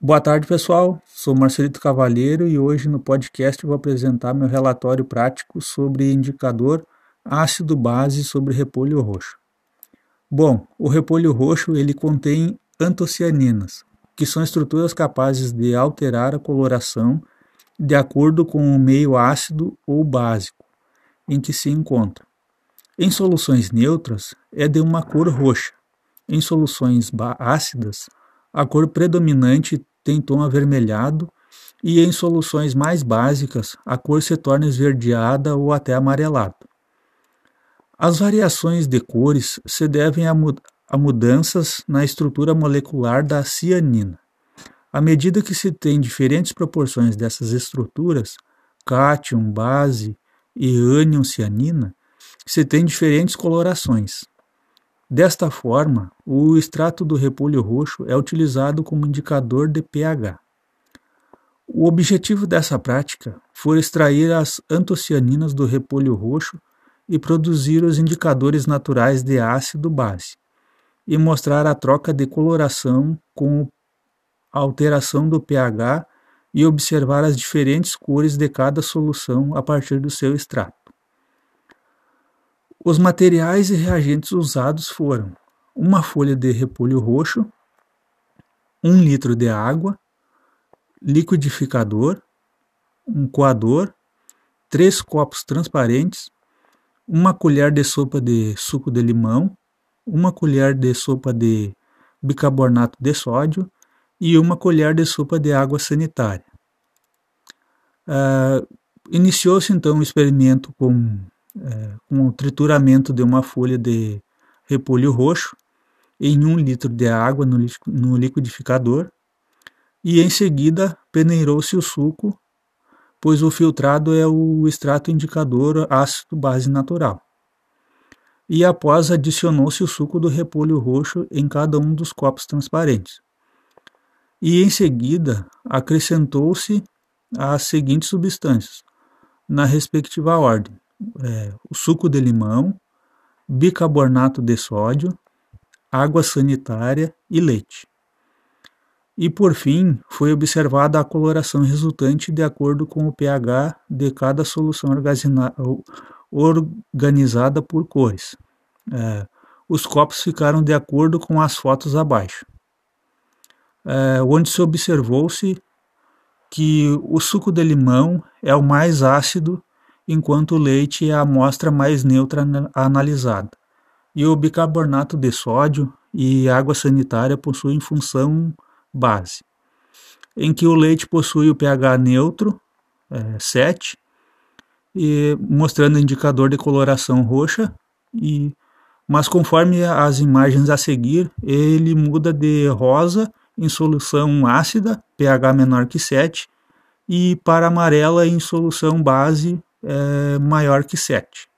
Boa tarde, pessoal. Sou Marcelito Cavalheiro e hoje no podcast vou apresentar meu relatório prático sobre indicador ácido base sobre repolho roxo. Bom, o repolho roxo ele contém antocianinas, que são estruturas capazes de alterar a coloração de acordo com o meio ácido ou básico em que se encontra. Em soluções neutras é de uma cor roxa. Em soluções ácidas, a cor predominante tem tom avermelhado e em soluções mais básicas a cor se torna esverdeada ou até amarelada. As variações de cores se devem a, mud a mudanças na estrutura molecular da cianina. À medida que se tem diferentes proporções dessas estruturas, cátion, base e ânion cianina, se tem diferentes colorações. Desta forma, o extrato do repolho roxo é utilizado como indicador de pH. O objetivo dessa prática foi extrair as antocianinas do repolho roxo e produzir os indicadores naturais de ácido base, e mostrar a troca de coloração com a alteração do pH e observar as diferentes cores de cada solução a partir do seu extrato. Os materiais e reagentes usados foram uma folha de repolho roxo, um litro de água, liquidificador, um coador, três copos transparentes, uma colher de sopa de suco de limão, uma colher de sopa de bicarbonato de sódio e uma colher de sopa de água sanitária. Uh, Iniciou-se então o experimento com com o trituramento de uma folha de repolho roxo em um litro de água no, liquidificador e em seguida peneirou-se o suco, pois o filtrado é o extrato indicador ácido base natural. E após adicionou-se o suco do repolho roxo em cada um dos copos transparentes. E em seguida acrescentou-se as seguintes substâncias, na respectiva ordem: é, o suco de limão, bicarbonato de sódio, água sanitária e leite. E por fim, foi observada a coloração resultante de acordo com o pH de cada solução organizada por cores. É, os copos ficaram de acordo com as fotos abaixo, é, onde se observou-se que o suco de limão é o mais ácido enquanto o leite é a amostra mais neutra analisada. E o bicarbonato de sódio e água sanitária possuem função base, em que o leite possui o pH neutro, é, 7, e mostrando indicador de coloração roxa, e, mas conforme as imagens a seguir, ele muda de rosa em solução ácida, pH menor que 7, e para amarela em solução base, é, maior que 7.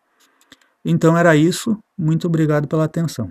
Então era isso. Muito obrigado pela atenção.